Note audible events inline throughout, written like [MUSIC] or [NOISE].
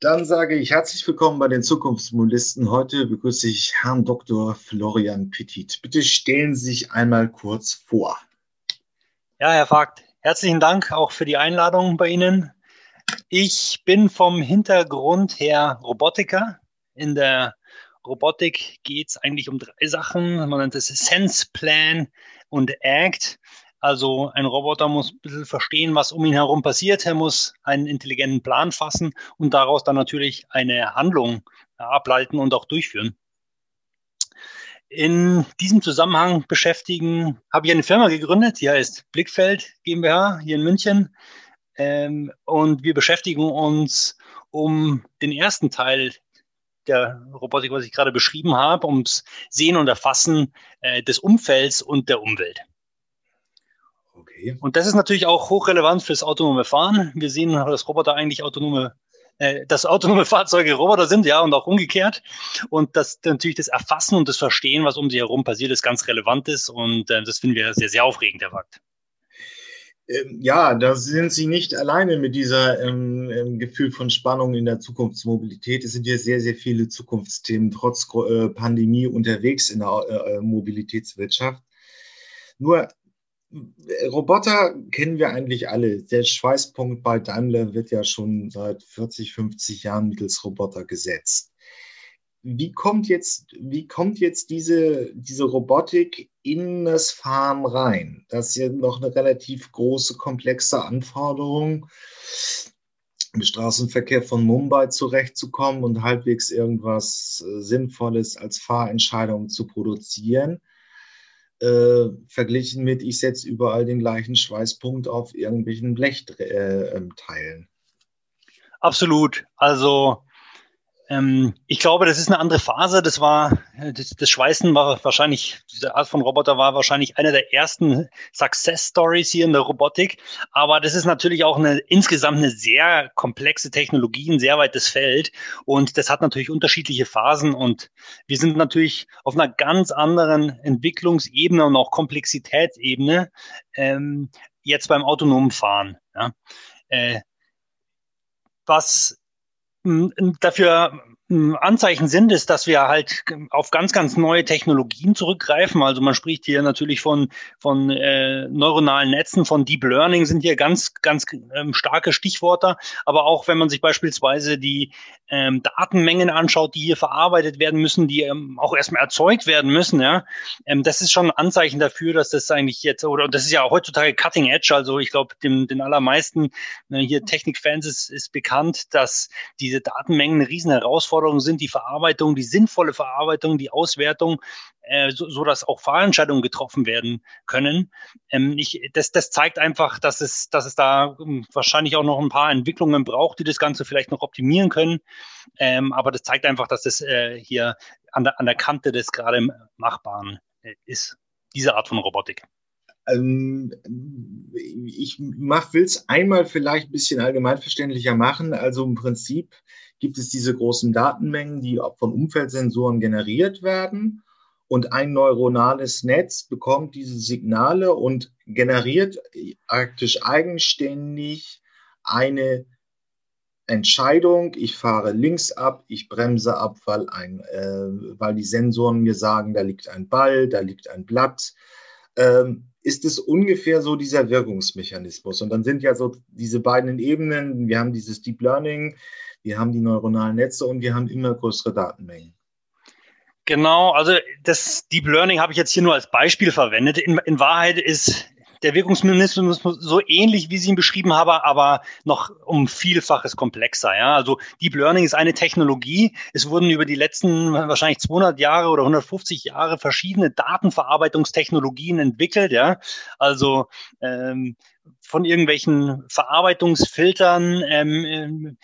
Dann sage ich herzlich willkommen bei den Zukunftsmodellisten. Heute begrüße ich Herrn Dr. Florian Petit. Bitte stellen Sie sich einmal kurz vor. Ja, Herr Vogt, herzlichen Dank auch für die Einladung bei Ihnen. Ich bin vom Hintergrund her Robotiker. In der Robotik geht es eigentlich um drei Sachen. Man nennt es Sense Plan und Act. Also ein Roboter muss ein bisschen verstehen, was um ihn herum passiert. Er muss einen intelligenten Plan fassen und daraus dann natürlich eine Handlung ableiten und auch durchführen. In diesem Zusammenhang beschäftigen, habe ich eine Firma gegründet, die heißt Blickfeld GmbH hier in München. Ähm, und wir beschäftigen uns um den ersten Teil der Robotik, was ich gerade beschrieben habe, ums Sehen und Erfassen äh, des Umfelds und der Umwelt. Und das ist natürlich auch hochrelevant fürs autonome Fahren. Wir sehen, dass Roboter eigentlich autonome äh, dass autonome [LAUGHS] Fahrzeuge Roboter sind, ja, und auch umgekehrt. Und dass natürlich das Erfassen und das Verstehen, was um sie herum passiert, ist ganz relevant ist. Und äh, das finden wir sehr, sehr aufregend, der Fakt. Ähm, ja, da sind Sie nicht alleine mit dieser ähm, ähm, Gefühl von Spannung in der Zukunftsmobilität. Es sind ja sehr, sehr viele Zukunftsthemen trotz äh, Pandemie unterwegs in der äh, äh Mobilitätswirtschaft. Nur Roboter kennen wir eigentlich alle. Der Schweißpunkt bei Daimler wird ja schon seit 40, 50 Jahren mittels Roboter gesetzt. Wie kommt jetzt, wie kommt jetzt diese, diese Robotik in das Fahren rein? Das ist ja noch eine relativ große, komplexe Anforderung, im Straßenverkehr von Mumbai zurechtzukommen und halbwegs irgendwas äh, Sinnvolles als Fahrentscheidung zu produzieren äh, verglichen mit, ich setze überall den gleichen Schweißpunkt auf irgendwelchen Blechteilen. Äh, ähm, Absolut. Also ähm, ich glaube, das ist eine andere Phase. Das war, das, das Schweißen war wahrscheinlich, diese Art von Roboter war wahrscheinlich einer der ersten Success Stories hier in der Robotik. Aber das ist natürlich auch eine, insgesamt eine sehr komplexe Technologie, ein sehr weites Feld. Und das hat natürlich unterschiedliche Phasen. Und wir sind natürlich auf einer ganz anderen Entwicklungsebene und auch Komplexitätsebene, ähm, jetzt beim autonomen Fahren. Ja. Äh, was dafür Anzeichen sind, ist, dass wir halt auf ganz, ganz neue Technologien zurückgreifen. Also man spricht hier natürlich von, von äh, neuronalen Netzen, von Deep Learning sind hier ganz, ganz ähm, starke Stichworte. Aber auch wenn man sich beispielsweise die ähm, Datenmengen anschaut, die hier verarbeitet werden müssen, die ähm, auch erstmal erzeugt werden müssen, ja, ähm, das ist schon ein Anzeichen dafür, dass das eigentlich jetzt, oder das ist ja heutzutage Cutting Edge, also ich glaube, den allermeisten äh, hier Technikfans ist, ist bekannt, dass diese Datenmengen eine riesen Herausforderung Herausforderungen sind die Verarbeitung, die sinnvolle Verarbeitung, die Auswertung, äh, so, so dass auch Fahrentscheidungen getroffen werden können. Ähm, ich, das, das zeigt einfach, dass es, dass es da ähm, wahrscheinlich auch noch ein paar Entwicklungen braucht, die das Ganze vielleicht noch optimieren können. Ähm, aber das zeigt einfach, dass es äh, hier an der, an der Kante des gerade Machbaren äh, ist, diese Art von Robotik. Ähm, ich will es einmal vielleicht ein bisschen allgemeinverständlicher machen. Also im Prinzip gibt es diese großen Datenmengen, die von Umfeldsensoren generiert werden. Und ein neuronales Netz bekommt diese Signale und generiert praktisch eigenständig eine Entscheidung, ich fahre links ab, ich bremse ab, weil, ein, äh, weil die Sensoren mir sagen, da liegt ein Ball, da liegt ein Blatt. Ähm, ist es ungefähr so dieser Wirkungsmechanismus? Und dann sind ja so diese beiden Ebenen, wir haben dieses Deep Learning, wir haben die neuronalen Netze und wir haben immer größere Datenmengen. Genau, also das Deep Learning habe ich jetzt hier nur als Beispiel verwendet. In, in Wahrheit ist der Wirkungsmechanismus so ähnlich, wie Sie ihn beschrieben haben, aber noch um Vielfaches komplexer. Ja? Also Deep Learning ist eine Technologie. Es wurden über die letzten wahrscheinlich 200 Jahre oder 150 Jahre verschiedene Datenverarbeitungstechnologien entwickelt. Ja? Also ähm, von irgendwelchen Verarbeitungsfiltern ähm,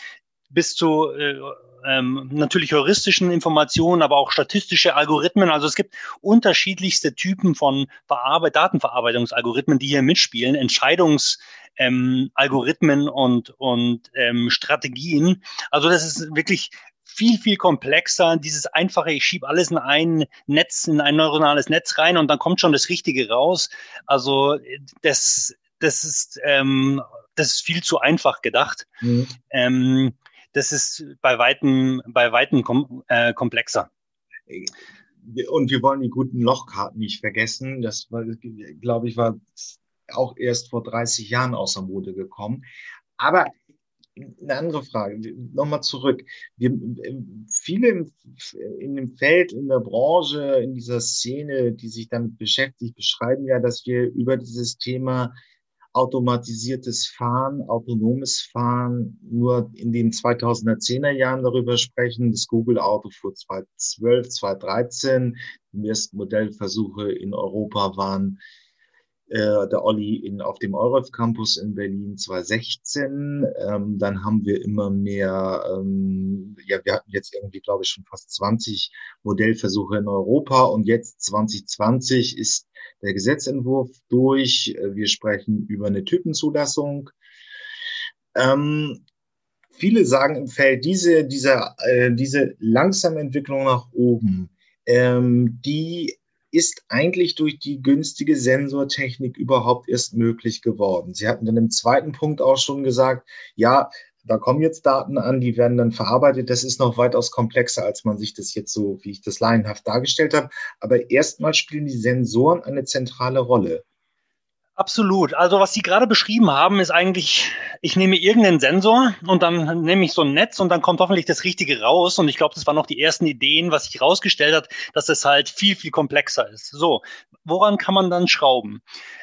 bis zu äh, ähm, natürlich heuristischen Informationen, aber auch statistische Algorithmen. Also es gibt unterschiedlichste Typen von Verarbeit Datenverarbeitungsalgorithmen, die hier mitspielen, Entscheidungsalgorithmen ähm, und, und ähm, Strategien. Also das ist wirklich viel, viel komplexer. Dieses einfache, ich schiebe alles in ein Netz, in ein neuronales Netz rein und dann kommt schon das Richtige raus. Also das, das ist, ähm, das ist viel zu einfach gedacht. Mhm. Ähm, das ist bei weitem, bei weitem kom äh, komplexer. Und wir wollen die guten Lochkarten nicht vergessen. Das war, glaube ich, war auch erst vor 30 Jahren außer Mode gekommen. Aber eine andere Frage, nochmal zurück. Wir, viele in dem Feld, in der Branche, in dieser Szene, die sich damit beschäftigt, beschreiben ja, dass wir über dieses Thema automatisiertes Fahren, autonomes Fahren nur in den 2010er Jahren darüber sprechen. Das Google-Auto fuhr 2012, 2013. Die ersten Modellversuche in Europa waren äh, der Olli in, auf dem Euref Campus in Berlin 2016. Ähm, dann haben wir immer mehr, ähm, ja, wir hatten jetzt irgendwie, glaube ich, schon fast 20 Modellversuche in Europa und jetzt 2020 ist der Gesetzentwurf durch. Äh, wir sprechen über eine Typenzulassung. Ähm, viele sagen im Feld, diese, diese, äh, diese langsame Entwicklung nach oben, ähm, die ist eigentlich durch die günstige Sensortechnik überhaupt erst möglich geworden. Sie hatten dann im zweiten Punkt auch schon gesagt, ja, da kommen jetzt Daten an, die werden dann verarbeitet. Das ist noch weitaus komplexer, als man sich das jetzt so, wie ich das laienhaft dargestellt habe. Aber erstmal spielen die Sensoren eine zentrale Rolle. Absolut. Also was Sie gerade beschrieben haben, ist eigentlich, ich nehme irgendeinen Sensor und dann nehme ich so ein Netz und dann kommt hoffentlich das Richtige raus. Und ich glaube, das waren noch die ersten Ideen, was sich herausgestellt hat, dass es halt viel, viel komplexer ist. So, woran kann man dann schrauben?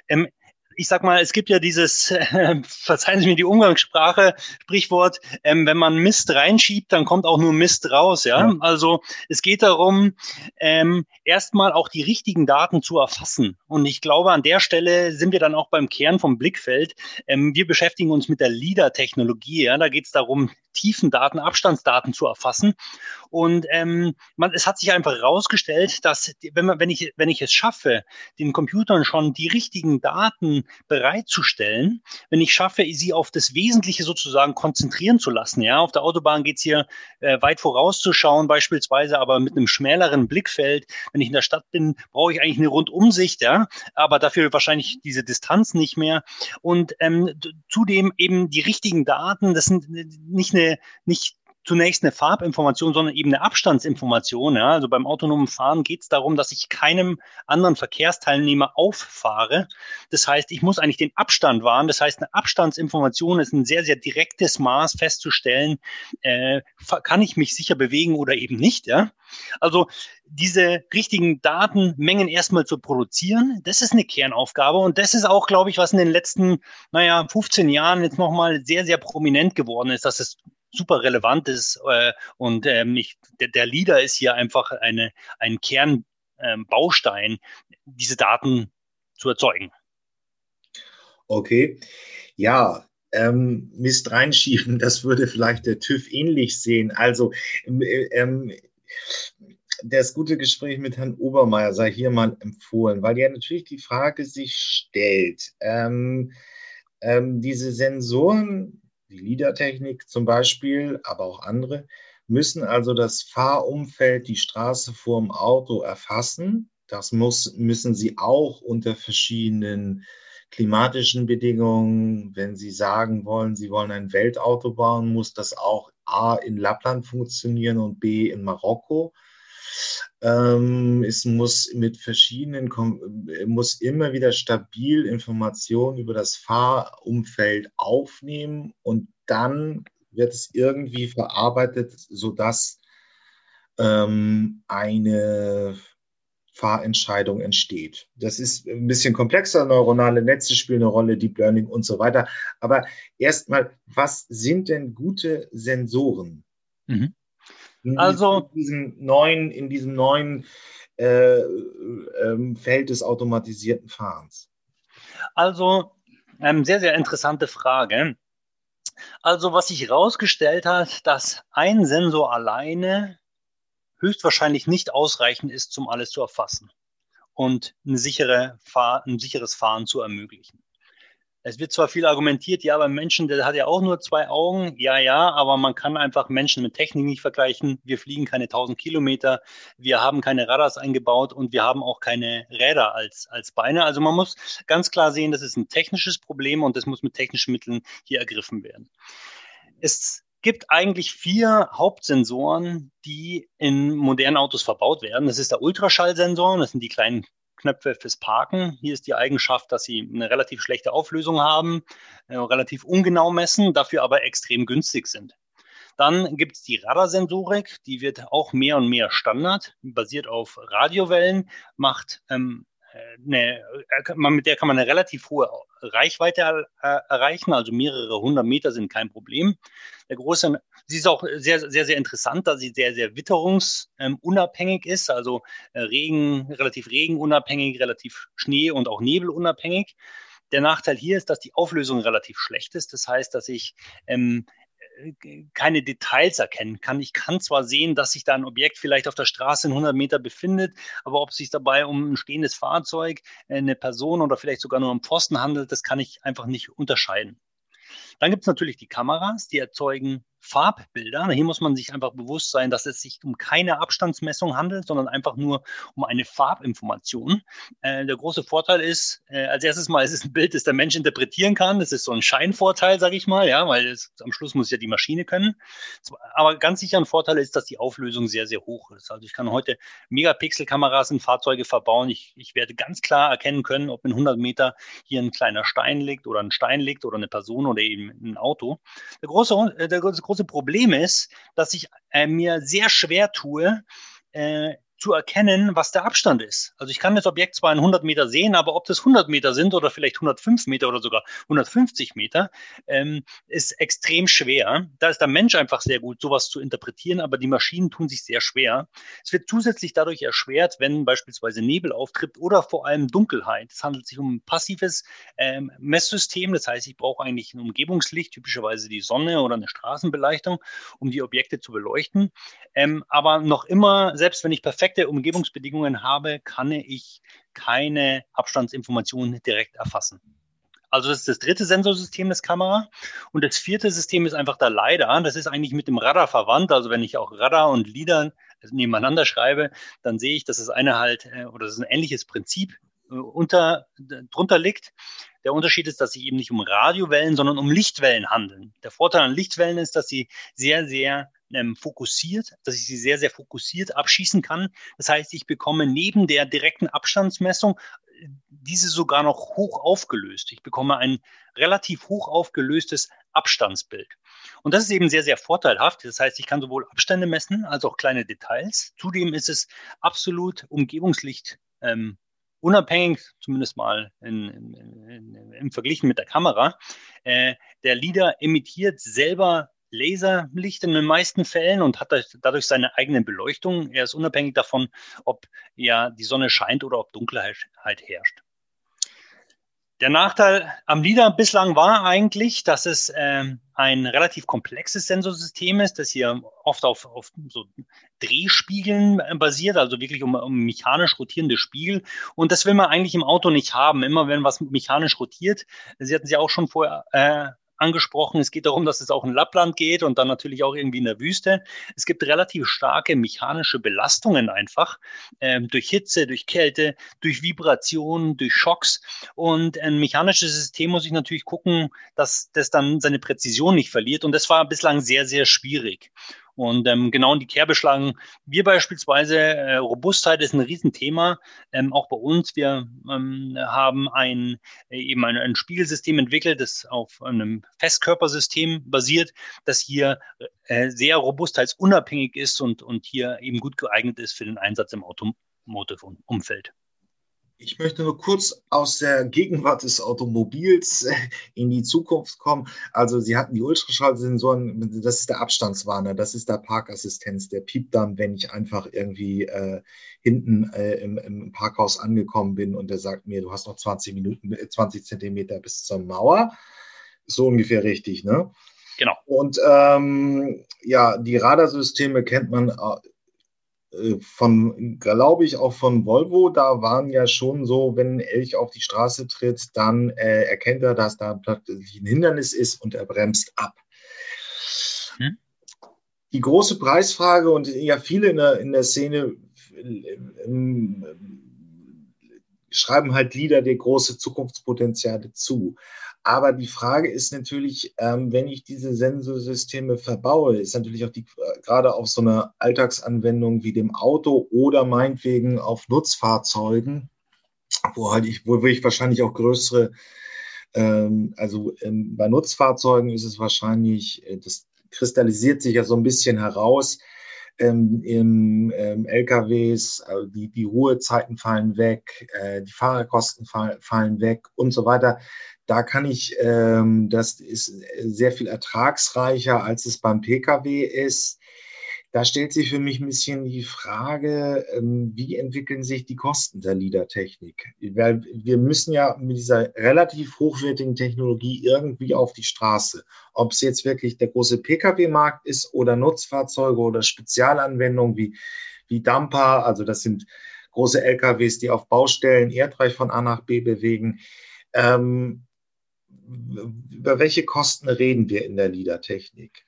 Ähm, ich sag mal, es gibt ja dieses, äh, [LAUGHS] verzeihen Sie mir die Umgangssprache, Sprichwort, ähm, wenn man Mist reinschiebt, dann kommt auch nur Mist raus, ja. ja. Also es geht darum, ähm, erstmal auch die richtigen Daten zu erfassen. Und ich glaube, an der Stelle sind wir dann auch beim Kern vom Blickfeld. Ähm, wir beschäftigen uns mit der LIDAR-Technologie. Ja? Da geht es darum, Tiefendaten, Abstandsdaten zu erfassen. Und ähm, man, es hat sich einfach herausgestellt, dass wenn, man, wenn, ich, wenn ich es schaffe, den Computern schon die richtigen Daten bereitzustellen, wenn ich schaffe, sie auf das Wesentliche sozusagen konzentrieren zu lassen, ja, auf der Autobahn geht's hier äh, weit vorauszuschauen, beispielsweise, aber mit einem schmäleren Blickfeld. Wenn ich in der Stadt bin, brauche ich eigentlich eine Rundumsicht, ja, aber dafür wahrscheinlich diese Distanz nicht mehr. Und ähm, zudem eben die richtigen Daten, das sind nicht eine, nicht zunächst eine Farbinformation, sondern eben eine Abstandsinformation. Ja. Also beim autonomen Fahren geht es darum, dass ich keinem anderen Verkehrsteilnehmer auffahre. Das heißt, ich muss eigentlich den Abstand wahren. Das heißt, eine Abstandsinformation ist ein sehr, sehr direktes Maß festzustellen, äh, kann ich mich sicher bewegen oder eben nicht. Ja. Also diese richtigen Datenmengen erstmal zu produzieren, das ist eine Kernaufgabe und das ist auch, glaube ich, was in den letzten, naja, 15 Jahren jetzt nochmal sehr, sehr prominent geworden ist, dass es super relevant ist. Äh, und ähm, ich, der, der Leader ist hier einfach eine, ein Kernbaustein, ähm, diese Daten zu erzeugen. Okay, ja, ähm, Mist reinschieben, [LAUGHS] das würde vielleicht der TÜV ähnlich sehen. Also ähm, ähm, das gute Gespräch mit Herrn Obermeier sei hier mal empfohlen, weil ja natürlich die Frage sich stellt, ähm, ähm, diese Sensoren die LIDAR-Technik zum Beispiel, aber auch andere, müssen also das Fahrumfeld, die Straße vor dem Auto erfassen. Das muss, müssen sie auch unter verschiedenen klimatischen Bedingungen. Wenn Sie sagen wollen, Sie wollen ein Weltauto bauen, muss das auch A in Lappland funktionieren und B in Marokko. Ähm, es muss mit verschiedenen, muss immer wieder stabil Informationen über das Fahrumfeld aufnehmen und dann wird es irgendwie verarbeitet, sodass ähm, eine Fahrentscheidung entsteht. Das ist ein bisschen komplexer, neuronale Netze spielen eine Rolle, Deep Learning und so weiter. Aber erstmal, was sind denn gute Sensoren? Mhm. In also in diesem neuen, in diesem neuen äh, äh, Feld des automatisierten Fahrens. Also ähm, sehr, sehr interessante Frage. Also was sich herausgestellt hat, dass ein Sensor alleine höchstwahrscheinlich nicht ausreichend ist, um alles zu erfassen und eine sichere Fahr ein sicheres Fahren zu ermöglichen. Es wird zwar viel argumentiert, ja, beim Menschen, der hat ja auch nur zwei Augen. Ja, ja, aber man kann einfach Menschen mit Technik nicht vergleichen. Wir fliegen keine 1000 Kilometer, wir haben keine Radars eingebaut und wir haben auch keine Räder als, als Beine. Also man muss ganz klar sehen, das ist ein technisches Problem und das muss mit technischen Mitteln hier ergriffen werden. Es gibt eigentlich vier Hauptsensoren, die in modernen Autos verbaut werden. Das ist der Ultraschallsensor, das sind die kleinen Knöpfe fürs Parken. Hier ist die Eigenschaft, dass sie eine relativ schlechte Auflösung haben, äh, relativ ungenau messen, dafür aber extrem günstig sind. Dann gibt es die Radarsensorik, die wird auch mehr und mehr Standard, basiert auf Radiowellen, macht ähm, eine, äh, mit der kann man eine relativ hohe Reichweite äh, erreichen, also mehrere hundert Meter sind kein Problem. Der große, sie ist auch sehr, sehr, sehr interessant, da sie sehr, sehr witterungsunabhängig ist, also äh, Regen, relativ regenunabhängig, relativ Schnee und auch nebelunabhängig. Der Nachteil hier ist, dass die Auflösung relativ schlecht ist. Das heißt, dass ich ähm, keine Details erkennen kann. Ich kann zwar sehen, dass sich da ein Objekt vielleicht auf der Straße in 100 Meter befindet, aber ob es sich dabei um ein stehendes Fahrzeug, eine Person oder vielleicht sogar nur um Pfosten handelt, das kann ich einfach nicht unterscheiden. Dann gibt es natürlich die Kameras, die erzeugen Farbbilder. Hier muss man sich einfach bewusst sein, dass es sich um keine Abstandsmessung handelt, sondern einfach nur um eine Farbinformation. Äh, der große Vorteil ist, äh, als erstes mal, es ist ein Bild, das der Mensch interpretieren kann. Das ist so ein Scheinvorteil, sage ich mal, ja, weil es, am Schluss muss ja die Maschine können. Aber ganz sicher ein Vorteil ist, dass die Auflösung sehr, sehr hoch ist. Also ich kann heute Megapixel-Kameras in Fahrzeuge verbauen. Ich, ich werde ganz klar erkennen können, ob in 100 Meter hier ein kleiner Stein liegt oder ein Stein liegt oder eine Person oder eben ein Auto. Der große, äh, der große große Problem ist, dass ich äh, mir sehr schwer tue, äh, zu erkennen, was der Abstand ist. Also ich kann das Objekt zwar in 100 Meter sehen, aber ob das 100 Meter sind oder vielleicht 105 Meter oder sogar 150 Meter, ähm, ist extrem schwer. Da ist der Mensch einfach sehr gut, sowas zu interpretieren, aber die Maschinen tun sich sehr schwer. Es wird zusätzlich dadurch erschwert, wenn beispielsweise Nebel auftritt oder vor allem Dunkelheit. Es handelt sich um ein passives ähm, Messsystem, das heißt, ich brauche eigentlich ein Umgebungslicht, typischerweise die Sonne oder eine Straßenbeleuchtung, um die Objekte zu beleuchten. Ähm, aber noch immer, selbst wenn ich perfekte Umgebungsbedingungen habe, kann ich keine Abstandsinformationen direkt erfassen. Also das ist das dritte Sensorsystem des Kamera. Und das vierte System ist einfach der LiDAR. Das ist eigentlich mit dem Radar verwandt. Also wenn ich auch Radar und LiDAR nebeneinander schreibe, dann sehe ich, dass das eine halt, äh, oder das ist ein ähnliches Prinzip äh, unter, drunter liegt. Der Unterschied ist, dass sie eben nicht um Radiowellen, sondern um Lichtwellen handeln. Der Vorteil an Lichtwellen ist, dass sie sehr, sehr ähm, fokussiert, dass ich sie sehr, sehr fokussiert abschießen kann. Das heißt, ich bekomme neben der direkten Abstandsmessung äh, diese sogar noch hoch aufgelöst. Ich bekomme ein relativ hoch aufgelöstes Abstandsbild. Und das ist eben sehr, sehr vorteilhaft. Das heißt, ich kann sowohl Abstände messen als auch kleine Details. Zudem ist es absolut Umgebungslicht ähm, unabhängig, zumindest mal in, in, in, im Vergleich mit der Kamera. Äh, der LIDAR emittiert selber Laserlicht in den meisten Fällen und hat dadurch seine eigene Beleuchtung. Er ist unabhängig davon, ob ja die Sonne scheint oder ob Dunkelheit herrscht. Der Nachteil am LIDAR bislang war eigentlich, dass es ähm, ein relativ komplexes Sensorsystem ist, das hier oft auf, auf so Drehspiegeln basiert, also wirklich um, um mechanisch rotierende Spiegel. Und das will man eigentlich im Auto nicht haben. Immer wenn was mechanisch rotiert, Sie hatten sie auch schon vorher äh, angesprochen. Es geht darum, dass es auch in Lappland geht und dann natürlich auch irgendwie in der Wüste. Es gibt relativ starke mechanische Belastungen einfach ähm, durch Hitze, durch Kälte, durch Vibrationen, durch Schocks. Und ein mechanisches System muss ich natürlich gucken, dass das dann seine Präzision nicht verliert. Und das war bislang sehr, sehr schwierig. Und ähm, genau in die Kerbe schlagen wir beispielsweise. Äh, Robustheit ist ein Riesenthema, ähm, auch bei uns. Wir ähm, haben ein, äh, eben ein, ein Spiegelsystem entwickelt, das auf einem Festkörpersystem basiert, das hier äh, sehr robustheitsunabhängig ist und, und hier eben gut geeignet ist für den Einsatz im Automotive-Umfeld. Ich möchte nur kurz aus der Gegenwart des Automobils äh, in die Zukunft kommen. Also Sie hatten die Ultraschallsensoren, das ist der Abstandswarner, das ist der Parkassistenz, der piept dann, wenn ich einfach irgendwie äh, hinten äh, im, im, Parkhaus angekommen bin und der sagt mir, du hast noch 20 Minuten, 20 Zentimeter bis zur Mauer. So ungefähr richtig, ne? Genau. Und ähm, ja, die Radarsysteme kennt man äh, äh, von, glaube ich, auch von Volvo, da waren ja schon so, wenn ein Elch auf die Straße tritt, dann äh, erkennt er, dass da plötzlich ein Hindernis ist und er bremst ab. Hm? Die große Preisfrage und ja, viele in der, in der Szene ähm, schreiben halt Lieder der große Zukunftspotenziale zu. Aber die Frage ist natürlich, ähm, wenn ich diese Sensorsysteme verbaue, ist natürlich auch die, äh, gerade auf so einer Alltagsanwendung wie dem Auto oder meinetwegen auf Nutzfahrzeugen, wo halt ich, wo ich wahrscheinlich auch größere, ähm, also ähm, bei Nutzfahrzeugen ist es wahrscheinlich, äh, das kristallisiert sich ja so ein bisschen heraus, ähm, im ähm, LKWs, also die, die Ruhezeiten fallen weg, äh, die Fahrerkosten fall, fallen weg und so weiter. Da kann ich, ähm, das ist sehr viel ertragsreicher, als es beim Pkw ist. Da stellt sich für mich ein bisschen die Frage, ähm, wie entwickeln sich die Kosten der LIDAR-Technik? Weil wir müssen ja mit dieser relativ hochwertigen Technologie irgendwie auf die Straße. Ob es jetzt wirklich der große Pkw-Markt ist oder Nutzfahrzeuge oder Spezialanwendungen wie, wie Dumper, also das sind große LKWs, die auf Baustellen erdreich von A nach B bewegen. Ähm, über welche Kosten reden wir in der LIDAR-Technik?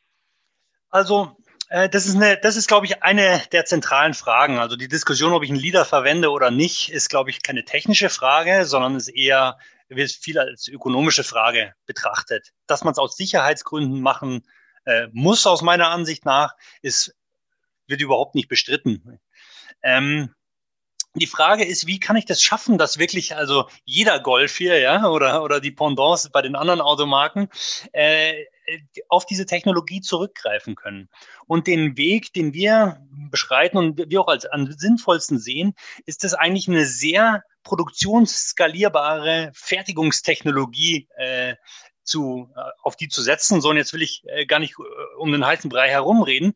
Also äh, das ist, eine, das ist, glaube ich, eine der zentralen Fragen. Also die Diskussion, ob ich einen Leader verwende oder nicht, ist, glaube ich, keine technische Frage, sondern ist eher, wird viel als ökonomische Frage betrachtet. Dass man es aus Sicherheitsgründen machen äh, muss, aus meiner Ansicht nach, ist, wird überhaupt nicht bestritten. Ähm, die Frage ist, wie kann ich das schaffen, dass wirklich also jeder Golf hier, ja, oder, oder die Pendants bei den anderen Automarken, äh, auf diese Technologie zurückgreifen können. Und den Weg, den wir beschreiten und wir auch als am sinnvollsten sehen, ist das eigentlich eine sehr produktionsskalierbare Fertigungstechnologie äh, zu, äh, auf die zu setzen. So, und jetzt will ich äh, gar nicht äh, um den heißen Brei herumreden.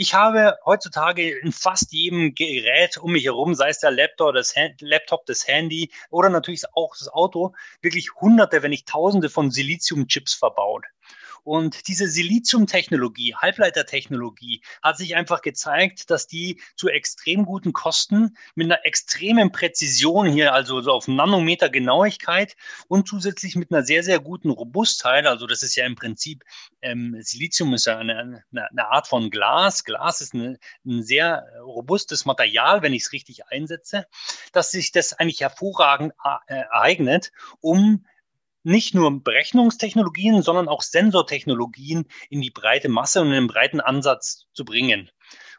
Ich habe heutzutage in fast jedem Gerät um mich herum, sei es der Laptop, das, Hand, Laptop, das Handy oder natürlich auch das Auto, wirklich hunderte, wenn nicht tausende von Siliziumchips verbaut. Und diese Silizium-Technologie, Halbleitertechnologie, hat sich einfach gezeigt, dass die zu extrem guten Kosten mit einer extremen Präzision hier, also so auf Nanometer Genauigkeit und zusätzlich mit einer sehr, sehr guten Robustheit, also das ist ja im Prinzip, ähm, Silizium ist ja eine, eine, eine Art von Glas. Glas ist eine, ein sehr robustes Material, wenn ich es richtig einsetze, dass sich das eigentlich hervorragend äh, eignet, um nicht nur Berechnungstechnologien, sondern auch Sensortechnologien in die breite Masse und in den breiten Ansatz zu bringen.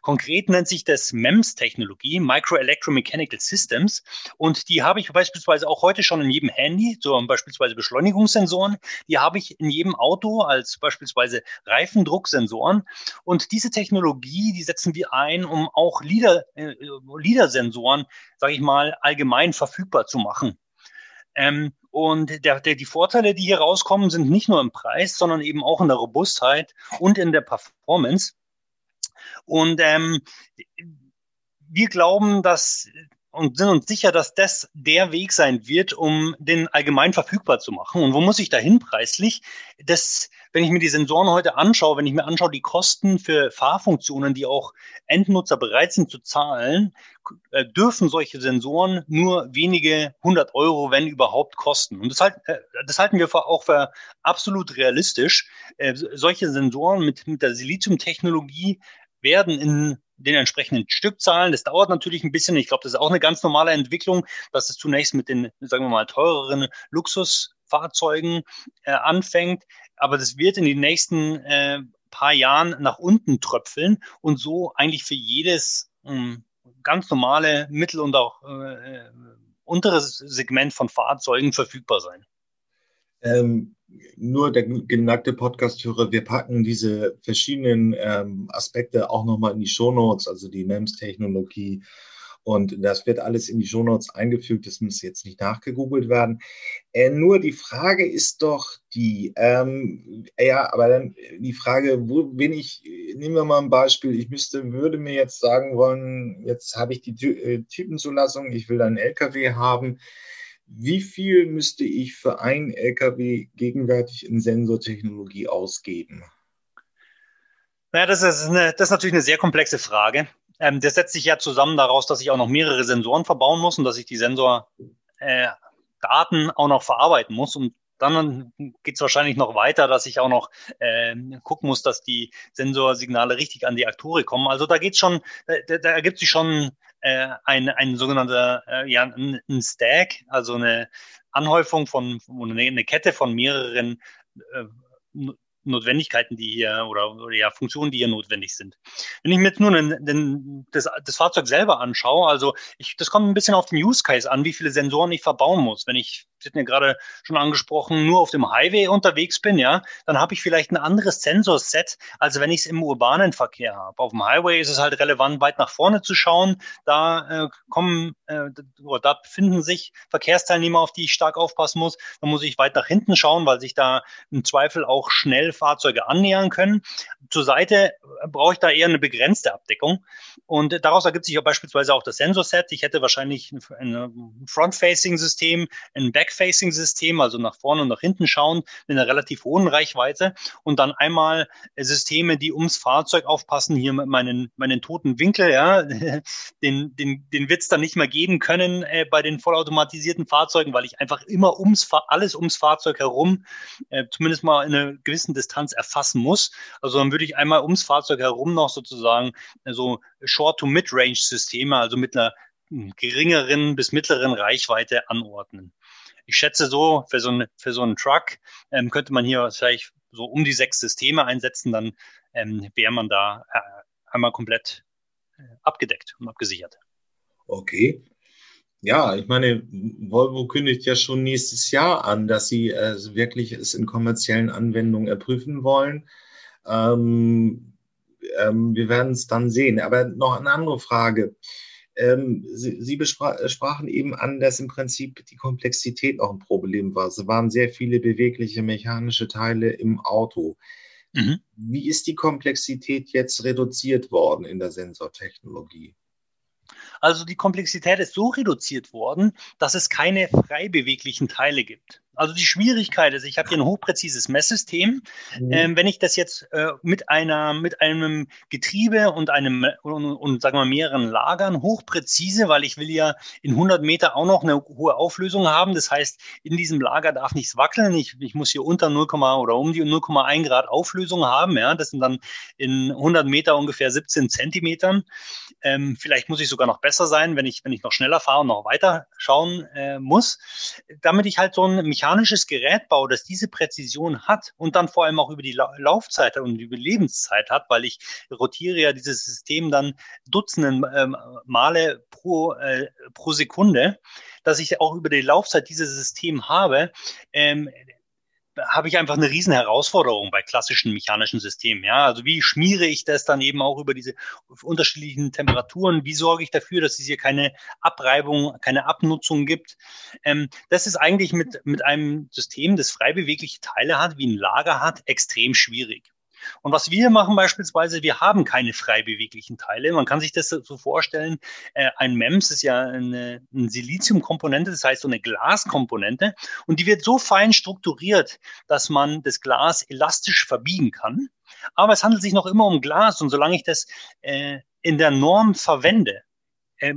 Konkret nennt sich das MEMS-Technologie, Micro Electromechanical Systems. Und die habe ich beispielsweise auch heute schon in jedem Handy, so beispielsweise Beschleunigungssensoren. Die habe ich in jedem Auto als beispielsweise Reifendrucksensoren. Und diese Technologie, die setzen wir ein, um auch LIDAR, äh, LIDAR-Sensoren, sage ich mal, allgemein verfügbar zu machen. Ähm, und der, der, die Vorteile, die hier rauskommen, sind nicht nur im Preis, sondern eben auch in der Robustheit und in der Performance. Und ähm, wir glauben, dass und sind uns sicher, dass das der Weg sein wird, um den allgemein verfügbar zu machen. Und wo muss ich dahin preislich? Das, wenn ich mir die Sensoren heute anschaue, wenn ich mir anschaue, die Kosten für Fahrfunktionen, die auch Endnutzer bereit sind zu zahlen, äh, dürfen solche Sensoren nur wenige hundert Euro, wenn überhaupt, kosten. Und das, halt, äh, das halten wir auch für absolut realistisch. Äh, solche Sensoren mit, mit der Silizium-Technologie werden in den entsprechenden Stückzahlen. Das dauert natürlich ein bisschen. Ich glaube, das ist auch eine ganz normale Entwicklung, dass es zunächst mit den, sagen wir mal, teureren Luxusfahrzeugen äh, anfängt. Aber das wird in den nächsten äh, paar Jahren nach unten tröpfeln und so eigentlich für jedes äh, ganz normale Mittel- und auch äh, unteres Segment von Fahrzeugen verfügbar sein. Ähm, nur der geneigte Podcast-Hörer, wir packen diese verschiedenen ähm, Aspekte auch nochmal in die Shownotes, also die MEMS-Technologie. Und das wird alles in die Shownotes eingefügt, das muss jetzt nicht nachgegoogelt werden. Äh, nur die Frage ist doch die, ähm, ja, aber dann die Frage, wo bin ich, nehmen wir mal ein Beispiel, ich müsste, würde mir jetzt sagen wollen, jetzt habe ich die äh, Typenzulassung, ich will einen LKW haben wie viel müsste ich für einen LKW gegenwärtig in Sensortechnologie ausgeben? Naja, das ist, eine, das ist natürlich eine sehr komplexe Frage. Ähm, das setzt sich ja zusammen daraus, dass ich auch noch mehrere Sensoren verbauen muss und dass ich die Sensordaten äh, auch noch verarbeiten muss. Und dann geht es wahrscheinlich noch weiter, dass ich auch noch äh, gucken muss, dass die Sensorsignale richtig an die Aktore kommen. Also da geht schon, da, da ergibt sich schon äh, ein, ein sogenannter, äh, ja, ein, Stack, also eine, Anhäufung von, eine Kette von mehreren äh, Notwendigkeiten, die hier oder, oder ja Funktionen, die hier notwendig sind. Wenn ich mir jetzt nur den, den, das, das Fahrzeug selber anschaue, also ich, das kommt ein bisschen auf den Use Case an, wie viele Sensoren ich verbauen muss. Wenn ich Sie hatten ja gerade schon angesprochen, nur auf dem Highway unterwegs bin, ja, dann habe ich vielleicht ein anderes Sensorset, als wenn ich es im urbanen Verkehr habe. Auf dem Highway ist es halt relevant, weit nach vorne zu schauen. Da äh, kommen äh, da befinden sich Verkehrsteilnehmer, auf die ich stark aufpassen muss. Da muss ich weit nach hinten schauen, weil sich da im Zweifel auch schnell Fahrzeuge annähern können. Zur Seite äh, brauche ich da eher eine begrenzte Abdeckung. Und daraus ergibt sich auch beispielsweise auch das Sensorset. Ich hätte wahrscheinlich ein Front-Facing-System, ein Back Back-Facing-System, also nach vorne und nach hinten schauen, mit einer relativ hohen Reichweite und dann einmal Systeme, die ums Fahrzeug aufpassen, hier mit meinen, meinen toten Winkel, ja, [LAUGHS] den, den, den wird es dann nicht mehr geben können äh, bei den vollautomatisierten Fahrzeugen, weil ich einfach immer ums alles ums Fahrzeug herum äh, zumindest mal in einer gewissen Distanz erfassen muss. Also dann würde ich einmal ums Fahrzeug herum noch sozusagen äh, so Short-to-Mid-Range-Systeme, also mit einer hm, geringeren bis mittleren Reichweite anordnen. Ich schätze so, für so, ein, für so einen Truck ähm, könnte man hier vielleicht so um die sechs Systeme einsetzen, dann ähm, wäre man da äh, einmal komplett äh, abgedeckt und abgesichert. Okay. Ja, ich meine, Volvo kündigt ja schon nächstes Jahr an, dass sie äh, wirklich es in kommerziellen Anwendungen erprüfen wollen. Ähm, ähm, wir werden es dann sehen. Aber noch eine andere Frage. Ähm, Sie, Sie äh, sprachen eben an, dass im Prinzip die Komplexität noch ein Problem war. Es waren sehr viele bewegliche mechanische Teile im Auto. Mhm. Wie ist die Komplexität jetzt reduziert worden in der Sensortechnologie? Also die Komplexität ist so reduziert worden, dass es keine frei beweglichen Teile gibt. Also die Schwierigkeit ist, ich habe hier ein hochpräzises Messsystem. Mhm. Ähm, wenn ich das jetzt äh, mit einer, mit einem Getriebe und einem, und, und sagen wir mehreren Lagern hochpräzise, weil ich will ja in 100 Meter auch noch eine hohe Auflösung haben. Das heißt, in diesem Lager darf nichts wackeln. Ich, ich muss hier unter 0, oder um die 0,1 Grad Auflösung haben. Ja, das sind dann in 100 Meter ungefähr 17 Zentimetern. Ähm, vielleicht muss ich sogar noch besser sein, wenn ich, wenn ich noch schneller fahre und noch weiter schauen äh, muss, damit ich halt so ein mechanisches Gerät baue, das diese Präzision hat und dann vor allem auch über die La Laufzeit und über die Lebenszeit hat, weil ich rotiere ja dieses System dann Dutzenden ähm, Male pro, äh, pro Sekunde, dass ich auch über die Laufzeit dieses System habe, ähm, habe ich einfach eine riesen Herausforderung bei klassischen mechanischen Systemen. Ja, also wie schmiere ich das dann eben auch über diese unterschiedlichen Temperaturen? Wie sorge ich dafür, dass es hier keine Abreibung, keine Abnutzung gibt? Ähm, das ist eigentlich mit, mit einem System, das frei bewegliche Teile hat, wie ein Lager hat, extrem schwierig. Und was wir machen beispielsweise, wir haben keine frei beweglichen Teile. Man kann sich das so vorstellen, äh, ein MEMS ist ja eine, eine Siliziumkomponente, das heißt so eine Glaskomponente. Und die wird so fein strukturiert, dass man das Glas elastisch verbiegen kann. Aber es handelt sich noch immer um Glas. Und solange ich das äh, in der Norm verwende, äh,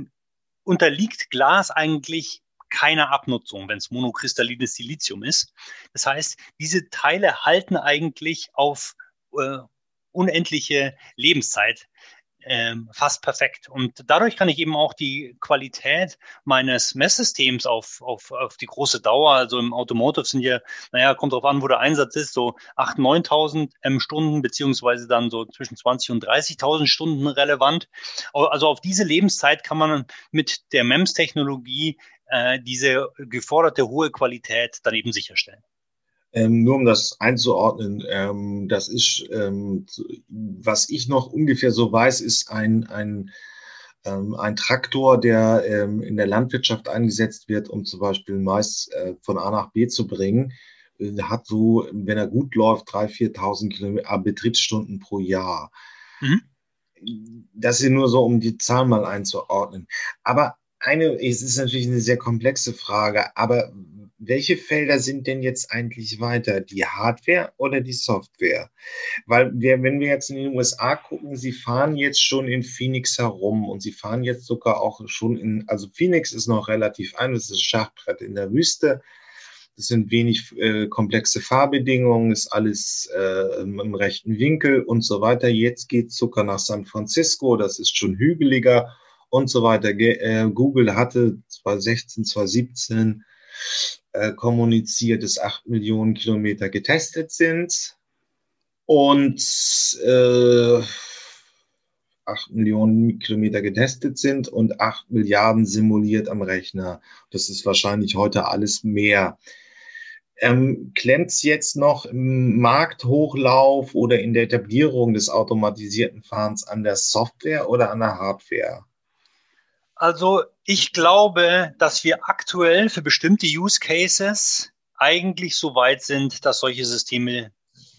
unterliegt Glas eigentlich keiner Abnutzung, wenn es monokristallines Silizium ist. Das heißt, diese Teile halten eigentlich auf äh, unendliche Lebenszeit ähm, fast perfekt. Und dadurch kann ich eben auch die Qualität meines Messsystems auf, auf, auf die große Dauer, also im Automotive sind ja, naja, kommt drauf an, wo der Einsatz ist, so 8.000, 9.000 ähm, Stunden, beziehungsweise dann so zwischen 20 und 30.000 Stunden relevant. Also auf diese Lebenszeit kann man mit der MEMS-Technologie äh, diese geforderte hohe Qualität dann eben sicherstellen. Ähm, nur um das einzuordnen, ähm, das ist, ähm, was ich noch ungefähr so weiß, ist ein, ein, ähm, ein Traktor, der ähm, in der Landwirtschaft eingesetzt wird, um zum Beispiel Mais äh, von A nach B zu bringen. Äh, hat so, wenn er gut läuft, 3.000, 4.000 Kilometer äh, Betriebsstunden pro Jahr. Mhm. Das ist nur so, um die Zahlen mal einzuordnen. Aber eine, es ist natürlich eine sehr komplexe Frage, aber welche Felder sind denn jetzt eigentlich weiter? Die Hardware oder die Software? Weil wir, wenn wir jetzt in den USA gucken, sie fahren jetzt schon in Phoenix herum und sie fahren jetzt sogar auch schon in, also Phoenix ist noch relativ ein, das ist ein Schachbrett in der Wüste. Das sind wenig äh, komplexe Fahrbedingungen, ist alles äh, im rechten Winkel und so weiter. Jetzt geht Zucker nach San Francisco, das ist schon hügeliger und so weiter. Ge äh, Google hatte 2016, 2017 äh, kommuniziert, dass acht Millionen Kilometer getestet sind und äh, 8 Millionen Kilometer getestet sind und 8 Milliarden simuliert am Rechner. Das ist wahrscheinlich heute alles mehr. Ähm, Klemmt es jetzt noch im Markthochlauf oder in der Etablierung des automatisierten Fahrens an der Software oder an der Hardware? Also ich glaube, dass wir aktuell für bestimmte Use Cases eigentlich so weit sind, dass solche Systeme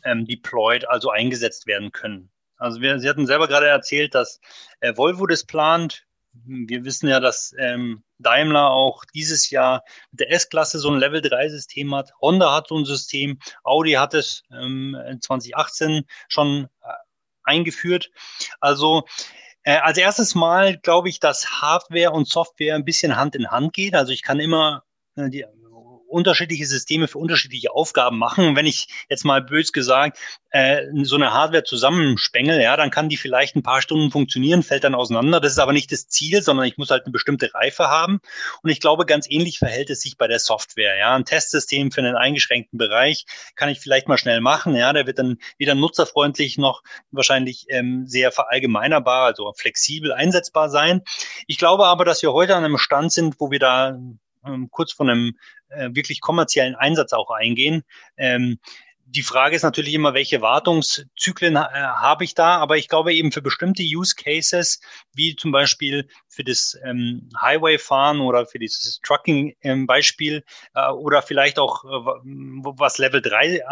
ähm, deployed, also eingesetzt werden können. Also wir, Sie hatten selber gerade erzählt, dass äh, Volvo das plant. Wir wissen ja, dass ähm, Daimler auch dieses Jahr mit der S-Klasse so ein Level 3 System hat. Honda hat so ein System. Audi hat es ähm, 2018 schon äh, eingeführt. Also äh, als erstes Mal glaube ich, dass Hardware und Software ein bisschen Hand in Hand geht. Also ich kann immer äh, die unterschiedliche Systeme für unterschiedliche Aufgaben machen. Und wenn ich jetzt mal bös gesagt äh, so eine Hardware zusammenspengel, ja, dann kann die vielleicht ein paar Stunden funktionieren, fällt dann auseinander. Das ist aber nicht das Ziel, sondern ich muss halt eine bestimmte Reife haben. Und ich glaube, ganz ähnlich verhält es sich bei der Software. Ja, ein Testsystem für einen eingeschränkten Bereich kann ich vielleicht mal schnell machen. Ja, der wird dann weder nutzerfreundlich noch wahrscheinlich ähm, sehr verallgemeinerbar, also flexibel einsetzbar sein. Ich glaube aber, dass wir heute an einem Stand sind, wo wir da ähm, kurz von einem äh, wirklich kommerziellen Einsatz auch eingehen. Ähm, die Frage ist natürlich immer, welche Wartungszyklen äh, habe ich da, aber ich glaube eben für bestimmte Use Cases, wie zum Beispiel für das ähm, Highway-Fahren oder für dieses Trucking-Beispiel ähm, äh, oder vielleicht auch, äh, was Level 3 äh,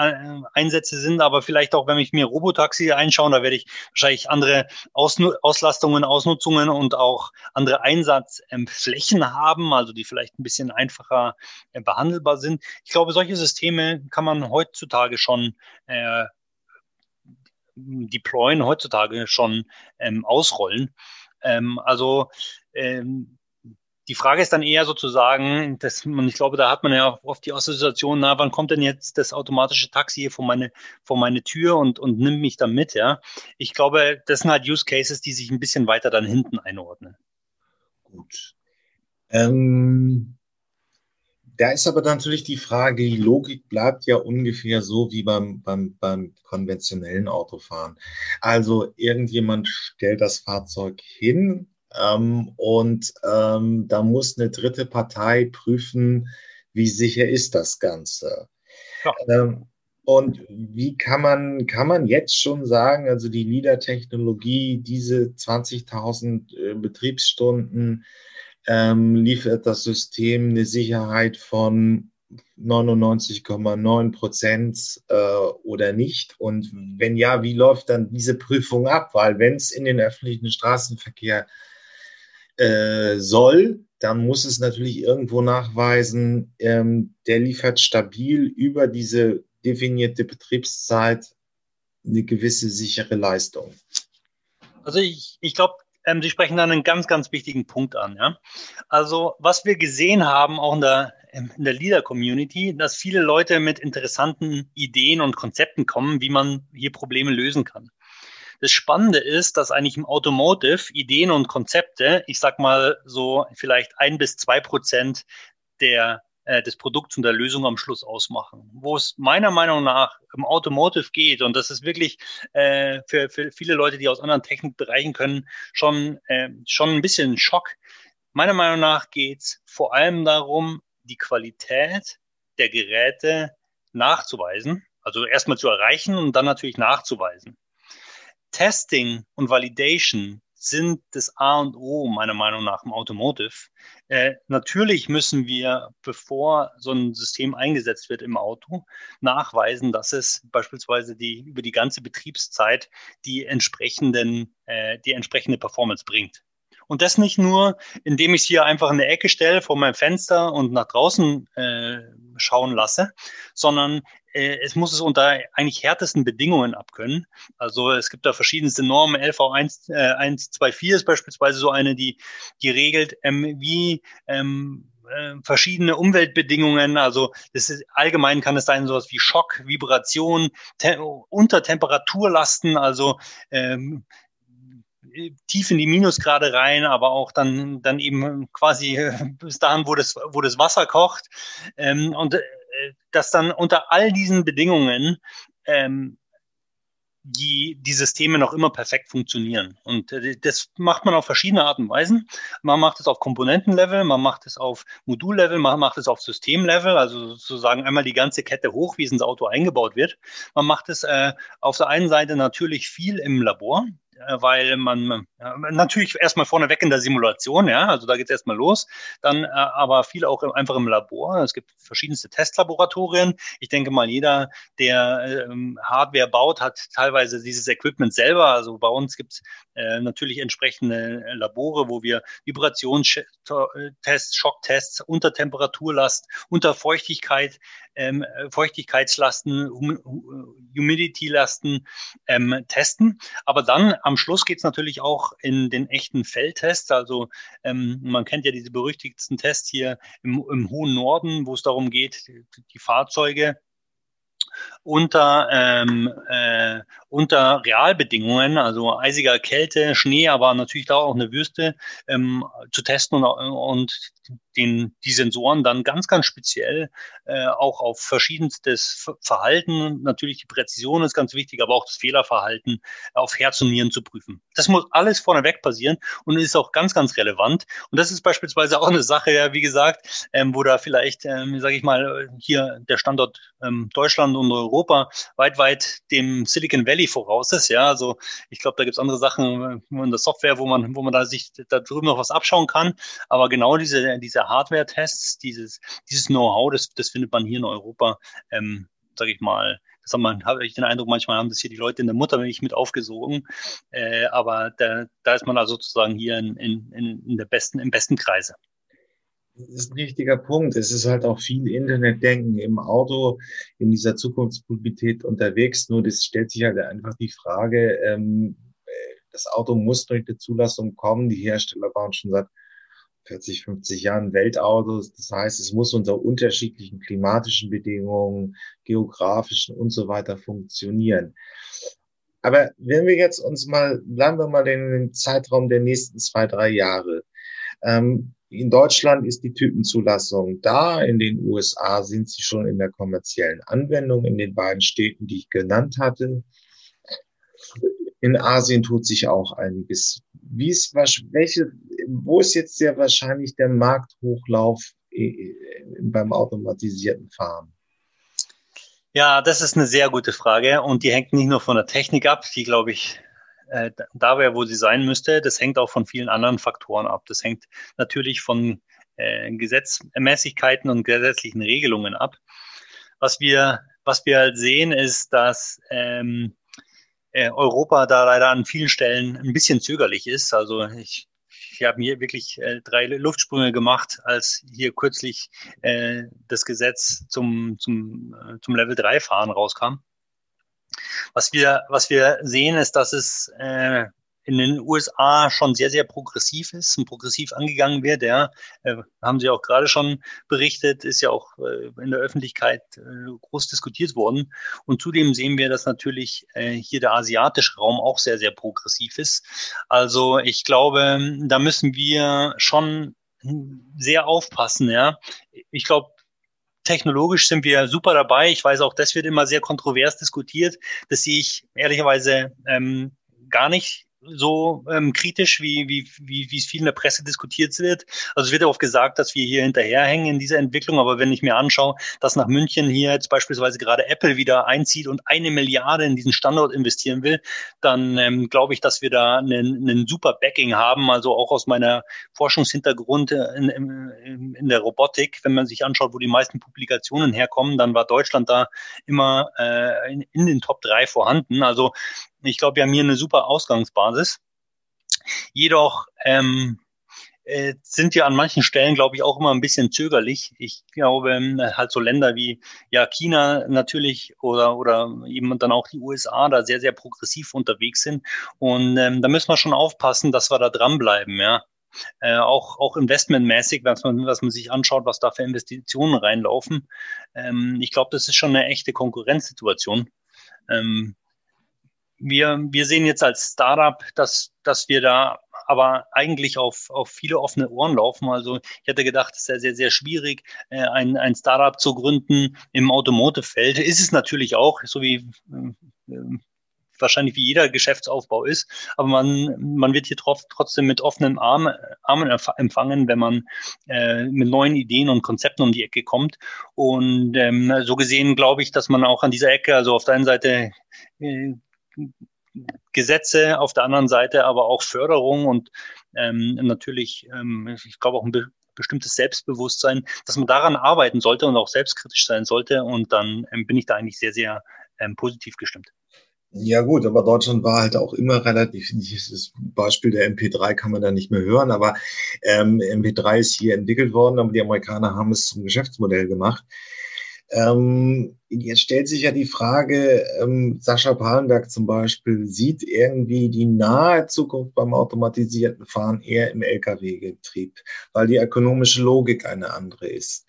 Einsätze sind, aber vielleicht auch, wenn ich mir Robotaxi einschaue, da werde ich wahrscheinlich andere Ausnu Auslastungen, Ausnutzungen und auch andere Einsatzflächen haben, also die vielleicht ein bisschen einfacher äh, behandelbar sind. Ich glaube, solche Systeme kann man heutzutage schon äh, deployen, heutzutage schon ähm, ausrollen. Ähm, also ähm, die Frage ist dann eher sozusagen, dass man, ich glaube, da hat man ja oft die Assoziation, na, wann kommt denn jetzt das automatische Taxi hier vor meine, vor meine Tür und, und nimmt mich dann mit, ja? Ich glaube, das sind halt Use Cases, die sich ein bisschen weiter dann hinten einordnen. Gut. Ähm, da ist aber natürlich die Frage, die Logik bleibt ja ungefähr so wie beim, beim, beim konventionellen Autofahren. Also irgendjemand stellt das Fahrzeug hin ähm, und ähm, da muss eine dritte Partei prüfen, wie sicher ist das Ganze. Ja. Ähm, und wie kann man, kann man jetzt schon sagen, also die LIDAR-Technologie, diese 20.000 äh, Betriebsstunden, ähm, liefert das System eine Sicherheit von 99,9 Prozent äh, oder nicht? Und wenn ja, wie läuft dann diese Prüfung ab? Weil wenn es in den öffentlichen Straßenverkehr äh, soll, dann muss es natürlich irgendwo nachweisen, ähm, der liefert stabil über diese definierte Betriebszeit eine gewisse sichere Leistung. Also ich, ich glaube, ähm, Sie sprechen da einen ganz, ganz wichtigen Punkt an. Ja? Also was wir gesehen haben, auch in der, in der Leader-Community, dass viele Leute mit interessanten Ideen und Konzepten kommen, wie man hier Probleme lösen kann. Das Spannende ist, dass eigentlich im Automotive Ideen und Konzepte, ich sag mal so vielleicht ein bis zwei Prozent der des Produkts und der Lösung am Schluss ausmachen. Wo es meiner Meinung nach im Automotive geht, und das ist wirklich äh, für, für viele Leute, die aus anderen Technikbereichen können, schon, äh, schon ein bisschen ein Schock. Meiner Meinung nach geht es vor allem darum, die Qualität der Geräte nachzuweisen, also erstmal zu erreichen und dann natürlich nachzuweisen. Testing und Validation sind das A und O meiner Meinung nach im Automotive. Äh, natürlich müssen wir, bevor so ein System eingesetzt wird im Auto, nachweisen, dass es beispielsweise die über die ganze Betriebszeit die entsprechenden, äh, die entsprechende Performance bringt. Und das nicht nur, indem ich es hier einfach in der Ecke stelle vor meinem Fenster und nach draußen äh, schauen lasse, sondern äh, es muss es unter eigentlich härtesten Bedingungen abkönnen. Also es gibt da verschiedenste Normen. LV 1, äh, 124 ist beispielsweise so eine, die, die regelt, ähm, wie ähm, äh, verschiedene Umweltbedingungen, also das ist, allgemein kann es sein, sowas wie Schock, Vibration, te unter Temperaturlasten, also ähm, tief in die Minusgrade rein, aber auch dann, dann eben quasi bis dahin, wo das, wo das Wasser kocht. Ähm, und äh, dass dann unter all diesen Bedingungen ähm, die, die Systeme noch immer perfekt funktionieren. Und äh, das macht man auf verschiedene Arten und Weisen. Man macht es auf Komponentenlevel, man macht es auf Modullevel, man macht es auf Systemlevel, also sozusagen einmal die ganze Kette hoch, wie es ins Auto eingebaut wird. Man macht es äh, auf der einen Seite natürlich viel im Labor, äh, weil man ja, natürlich erstmal vorneweg in der Simulation, ja, also da geht es erstmal los, dann äh, aber viel auch einfach im Labor. Es gibt verschiedenste Testlaboratorien. Ich denke mal, jeder, der ähm, Hardware baut, hat teilweise dieses Equipment selber. Also bei uns gibt es äh, natürlich entsprechende Labore, wo wir Vibrationstests, Schocktests unter Temperaturlast, unter Feuchtigkeit, ähm, Feuchtigkeitslasten, Humidity-Lasten ähm, testen. Aber dann am Schluss geht es natürlich auch in den echten Feldtests. Also ähm, man kennt ja diese berüchtigsten Tests hier im, im hohen Norden, wo es darum geht, die, die Fahrzeuge unter, ähm, äh, unter Realbedingungen, also eisiger Kälte, Schnee, aber natürlich da auch eine Wüste, ähm, zu testen und, und den, die Sensoren dann ganz, ganz speziell äh, auch auf verschiedenstes Verhalten, natürlich die Präzision ist ganz wichtig, aber auch das Fehlerverhalten auf Herz und Nieren zu prüfen. Das muss alles vorneweg passieren und ist auch ganz, ganz relevant. Und das ist beispielsweise auch eine Sache, ja, wie gesagt, ähm, wo da vielleicht, ähm, sage ich mal, hier der Standort ähm, Deutschland und Europa weit, weit dem Silicon Valley voraus ist. Ja, also ich glaube, da gibt es andere Sachen in der Software, wo man, wo man da sich da drüben noch was abschauen kann. Aber genau diese, diese Hardware-Tests, dieses, dieses Know-how, das, das findet man hier in Europa, ähm, sage ich mal, das habe ich den Eindruck, manchmal haben das hier die Leute in der Muttermilch mit aufgesogen. Äh, aber da, da ist man also sozusagen hier in, in, in der besten, im besten Kreise. Das ist ein richtiger Punkt. Es ist halt auch viel Internetdenken im Auto, in dieser Zukunftsmobilität unterwegs. Nur das stellt sich halt einfach die Frage, ähm, das Auto muss durch die Zulassung kommen. Die Hersteller bauen schon seit 40, 50 Jahren Weltautos. Das heißt, es muss unter unterschiedlichen klimatischen Bedingungen, geografischen und so weiter funktionieren. Aber wenn wir jetzt uns mal, bleiben wir mal in den Zeitraum der nächsten zwei, drei Jahre. Ähm, in Deutschland ist die Typenzulassung da. In den USA sind sie schon in der kommerziellen Anwendung in den beiden Städten, die ich genannt hatte. In Asien tut sich auch einiges. Wie ist, welche, wo ist jetzt sehr wahrscheinlich der Markthochlauf äh, beim automatisierten Fahren? Ja, das ist eine sehr gute Frage und die hängt nicht nur von der Technik ab, die glaube ich äh, da wäre, wo sie sein müsste. Das hängt auch von vielen anderen Faktoren ab. Das hängt natürlich von äh, Gesetzmäßigkeiten und gesetzlichen Regelungen ab. Was wir, was wir halt sehen, ist, dass ähm, äh, Europa da leider an vielen Stellen ein bisschen zögerlich ist. Also ich ich habe hier wirklich äh, drei Luftsprünge gemacht, als hier kürzlich äh, das Gesetz zum, zum, äh, zum Level 3 Fahren rauskam. Was wir, was wir sehen, ist, dass es äh, in den USA schon sehr, sehr progressiv ist und progressiv angegangen wird. Ja, äh, haben Sie auch gerade schon berichtet, ist ja auch äh, in der Öffentlichkeit äh, groß diskutiert worden. Und zudem sehen wir, dass natürlich äh, hier der asiatische Raum auch sehr, sehr progressiv ist. Also ich glaube, da müssen wir schon sehr aufpassen. Ja, ich glaube, technologisch sind wir super dabei. Ich weiß auch, das wird immer sehr kontrovers diskutiert. Das sehe ich ehrlicherweise ähm, gar nicht so ähm, kritisch, wie, wie, wie, wie es viel in der Presse diskutiert wird. Also es wird oft gesagt, dass wir hier hinterherhängen in dieser Entwicklung, aber wenn ich mir anschaue, dass nach München hier jetzt beispielsweise gerade Apple wieder einzieht und eine Milliarde in diesen Standort investieren will, dann ähm, glaube ich, dass wir da einen, einen super Backing haben, also auch aus meiner Forschungshintergrund in, in, in der Robotik, wenn man sich anschaut, wo die meisten Publikationen herkommen, dann war Deutschland da immer äh, in, in den Top drei vorhanden. Also ich glaube, wir haben hier eine super Ausgangsbasis. Jedoch ähm, äh, sind ja an manchen Stellen, glaube ich, auch immer ein bisschen zögerlich. Ich glaube, ähm, halt so Länder wie ja China natürlich oder oder eben dann auch die USA da sehr sehr progressiv unterwegs sind und ähm, da müssen wir schon aufpassen, dass wir da dranbleiben, ja. Äh, auch, auch investmentmäßig, was man, was man sich anschaut, was da für Investitionen reinlaufen. Ähm, ich glaube, das ist schon eine echte Konkurrenzsituation. Ähm, wir, wir sehen jetzt als Startup, dass, dass wir da aber eigentlich auf, auf viele offene Ohren laufen. Also ich hätte gedacht, es ist sehr, sehr, sehr schwierig, äh, ein, ein Startup zu gründen im Automotive-Feld. Ist es natürlich auch, so wie äh, wahrscheinlich wie jeder Geschäftsaufbau ist. Aber man, man wird hier trotzdem mit offenen Armen, Armen empfangen, wenn man äh, mit neuen Ideen und Konzepten um die Ecke kommt. Und ähm, so gesehen glaube ich, dass man auch an dieser Ecke, also auf der einen Seite äh, Gesetze, auf der anderen Seite aber auch Förderung und ähm, natürlich, ähm, ich glaube auch ein be bestimmtes Selbstbewusstsein, dass man daran arbeiten sollte und auch selbstkritisch sein sollte. Und dann ähm, bin ich da eigentlich sehr, sehr ähm, positiv gestimmt. Ja gut, aber Deutschland war halt auch immer relativ, das Beispiel der MP3 kann man da nicht mehr hören, aber ähm, MP3 ist hier entwickelt worden, aber die Amerikaner haben es zum Geschäftsmodell gemacht. Ähm, jetzt stellt sich ja die Frage, ähm, Sascha Palenberg zum Beispiel sieht irgendwie die nahe Zukunft beim automatisierten Fahren eher im Lkw-Getrieb, weil die ökonomische Logik eine andere ist.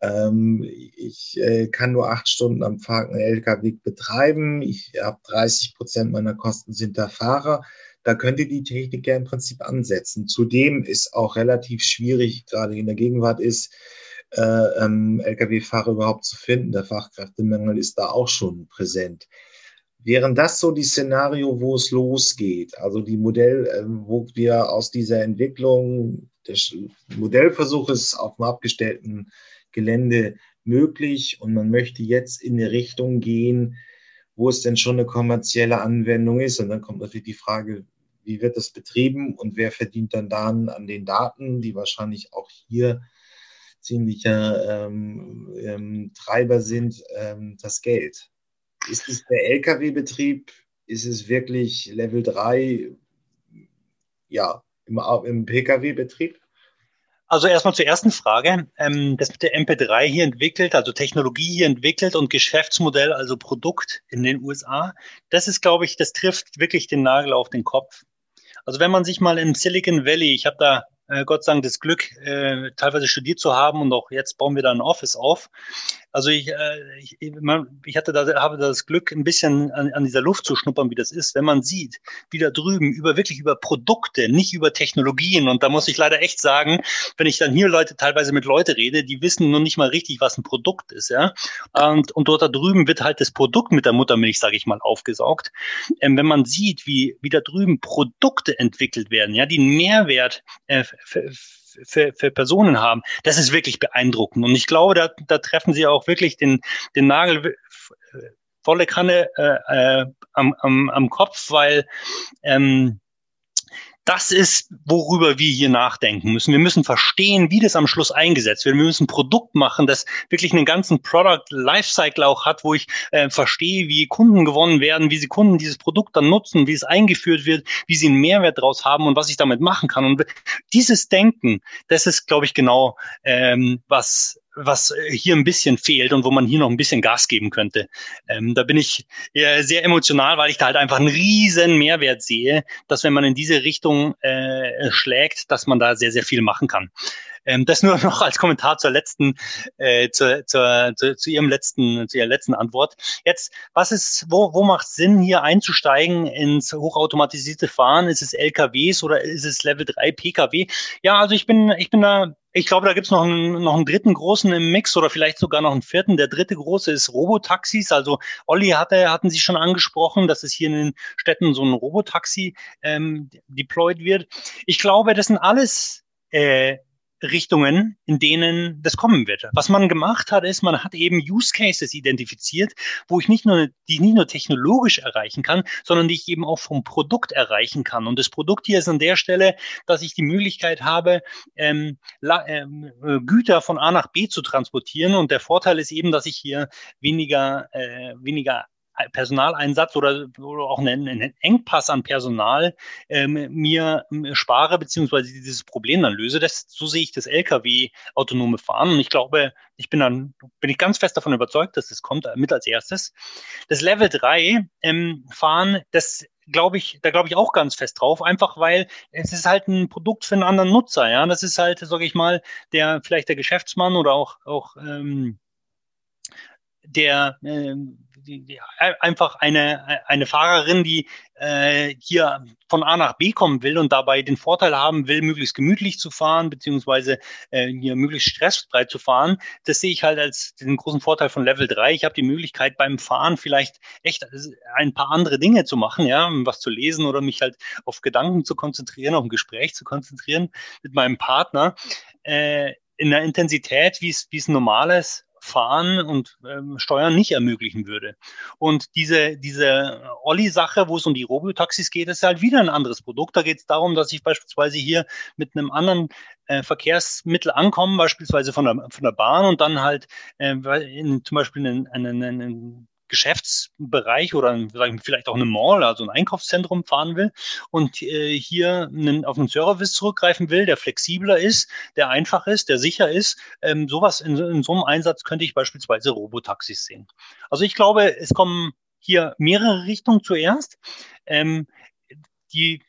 Ähm, ich äh, kann nur acht Stunden am Tag einen Lkw betreiben. Ich habe 30 Prozent meiner Kosten sind der Fahrer. Da könnte die Technik ja im Prinzip ansetzen. Zudem ist auch relativ schwierig, gerade in der Gegenwart ist, äh, ähm, Lkw-Fahrer überhaupt zu finden. Der Fachkräftemangel ist da auch schon präsent. Wären das so die Szenario, wo es losgeht, also die Modell, äh, wo wir aus dieser Entwicklung des Modellversuches auf dem abgestellten Gelände möglich und man möchte jetzt in eine Richtung gehen, wo es denn schon eine kommerzielle Anwendung ist. Und dann kommt natürlich die Frage, wie wird das betrieben und wer verdient dann dann an den Daten, die wahrscheinlich auch hier ziemlicher ähm, ähm, Treiber sind, ähm, das Geld. Ist es der Lkw-Betrieb? Ist es wirklich Level 3? Ja, im, im Pkw-Betrieb? Also erstmal zur ersten Frage. Ähm, das mit der MP3 hier entwickelt, also Technologie hier entwickelt und Geschäftsmodell, also Produkt in den USA, das ist, glaube ich, das trifft wirklich den Nagel auf den Kopf. Also wenn man sich mal im Silicon Valley, ich habe da äh, Gott sei Dank das Glück, äh, teilweise studiert zu haben und auch jetzt bauen wir da ein Office auf. Also ich, äh, ich, ich hatte da, habe da das Glück, ein bisschen an, an dieser Luft zu schnuppern, wie das ist, wenn man sieht, wie da drüben über wirklich über Produkte, nicht über Technologien. Und da muss ich leider echt sagen, wenn ich dann hier Leute teilweise mit Leute rede, die wissen nur nicht mal richtig, was ein Produkt ist, ja. Und, und dort da drüben wird halt das Produkt mit der Muttermilch, sage ich mal, aufgesaugt. Ähm, wenn man sieht, wie, wie da drüben Produkte entwickelt werden, ja, die einen Mehrwert äh, für, für, für Personen haben, das ist wirklich beeindruckend. Und ich glaube, da, da treffen sie auch wirklich den, den Nagel volle Kanne äh, äh, am, am, am Kopf, weil ähm, das ist, worüber wir hier nachdenken müssen. Wir müssen verstehen, wie das am Schluss eingesetzt wird. Wir müssen ein Produkt machen, das wirklich einen ganzen Product Lifecycle auch hat, wo ich äh, verstehe, wie Kunden gewonnen werden, wie sie Kunden dieses Produkt dann nutzen, wie es eingeführt wird, wie sie einen Mehrwert daraus haben und was ich damit machen kann. Und dieses Denken, das ist, glaube ich, genau, ähm, was was hier ein bisschen fehlt und wo man hier noch ein bisschen Gas geben könnte. Ähm, da bin ich sehr emotional, weil ich da halt einfach einen riesen Mehrwert sehe, dass wenn man in diese Richtung äh, schlägt, dass man da sehr, sehr viel machen kann. Ähm, das nur [LAUGHS] noch als Kommentar zur letzten, äh, zur, zur, zu, zu ihrem letzten, zu ihrer letzten Antwort. Jetzt, was ist, wo, wo macht Sinn, hier einzusteigen ins hochautomatisierte Fahren? Ist es LKWs oder ist es Level 3 PKW? Ja, also ich bin, ich bin da ich glaube, da gibt's noch einen, noch einen dritten großen im Mix oder vielleicht sogar noch einen vierten. Der dritte große ist Robotaxis. Also Olli hatte, hatten Sie schon angesprochen, dass es hier in den Städten so ein Robotaxi ähm, deployed wird. Ich glaube, das sind alles äh, Richtungen, in denen das kommen wird. Was man gemacht hat, ist, man hat eben Use Cases identifiziert, wo ich nicht nur, die ich nicht nur technologisch erreichen kann, sondern die ich eben auch vom Produkt erreichen kann. Und das Produkt hier ist an der Stelle, dass ich die Möglichkeit habe, ähm, ähm, äh, Güter von A nach B zu transportieren. Und der Vorteil ist eben, dass ich hier weniger, äh, weniger Personaleinsatz oder, oder auch einen, einen, Engpass an Personal ähm, mir ähm, spare, beziehungsweise dieses Problem dann löse. Das, so sehe ich das Lkw-autonome Fahren. Und ich glaube, ich bin dann, bin ich ganz fest davon überzeugt, dass das kommt mit als erstes. Das Level 3 ähm, Fahren, das glaube ich, da glaube ich auch ganz fest drauf, einfach weil es ist halt ein Produkt für einen anderen Nutzer, ja. Das ist halt, sage ich mal, der vielleicht der Geschäftsmann oder auch auch ähm, der äh, einfach eine, eine Fahrerin, die äh, hier von A nach B kommen will und dabei den Vorteil haben will, möglichst gemütlich zu fahren, beziehungsweise äh, hier möglichst stressfrei zu fahren, das sehe ich halt als den großen Vorteil von Level 3. Ich habe die Möglichkeit beim Fahren vielleicht echt ein paar andere Dinge zu machen, ja, was zu lesen oder mich halt auf Gedanken zu konzentrieren, auf ein Gespräch zu konzentrieren mit meinem Partner. Äh, in der Intensität, wie es wie es normales Fahren und ähm, Steuern nicht ermöglichen würde. Und diese, diese Olli-Sache, wo es um die Robotaxis geht, ist halt wieder ein anderes Produkt. Da geht es darum, dass ich beispielsweise hier mit einem anderen äh, Verkehrsmittel ankomme, beispielsweise von der, von der Bahn und dann halt äh, in, zum Beispiel einen, einen, einen Geschäftsbereich oder vielleicht auch eine Mall, also ein Einkaufszentrum fahren will und äh, hier einen, auf einen Service zurückgreifen will, der flexibler ist, der einfach ist, der sicher ist, ähm, sowas in, in so einem Einsatz könnte ich beispielsweise Robotaxis sehen. Also ich glaube, es kommen hier mehrere Richtungen zuerst. Ähm, die,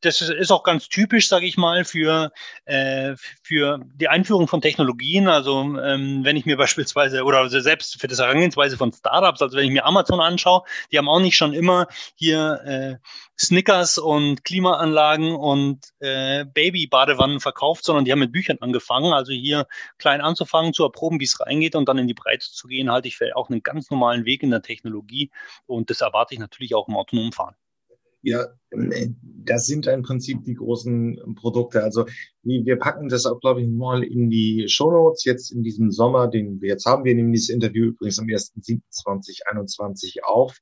das ist auch ganz typisch, sage ich mal, für, äh, für die Einführung von Technologien. Also ähm, wenn ich mir beispielsweise oder selbst für das Herangehensweise von Startups, also wenn ich mir Amazon anschaue, die haben auch nicht schon immer hier äh, Snickers und Klimaanlagen und äh, Baby-Badewannen verkauft, sondern die haben mit Büchern angefangen. Also hier klein anzufangen, zu erproben, wie es reingeht und dann in die Breite zu gehen, halte ich für auch einen ganz normalen Weg in der Technologie. Und das erwarte ich natürlich auch im autonomen Fahren. Ja, das sind im Prinzip die großen Produkte. Also wir packen das auch, glaube ich, mal in die Show Notes jetzt in diesem Sommer, den wir jetzt haben. Wir nehmen dieses Interview übrigens am 1.7.2021 auf.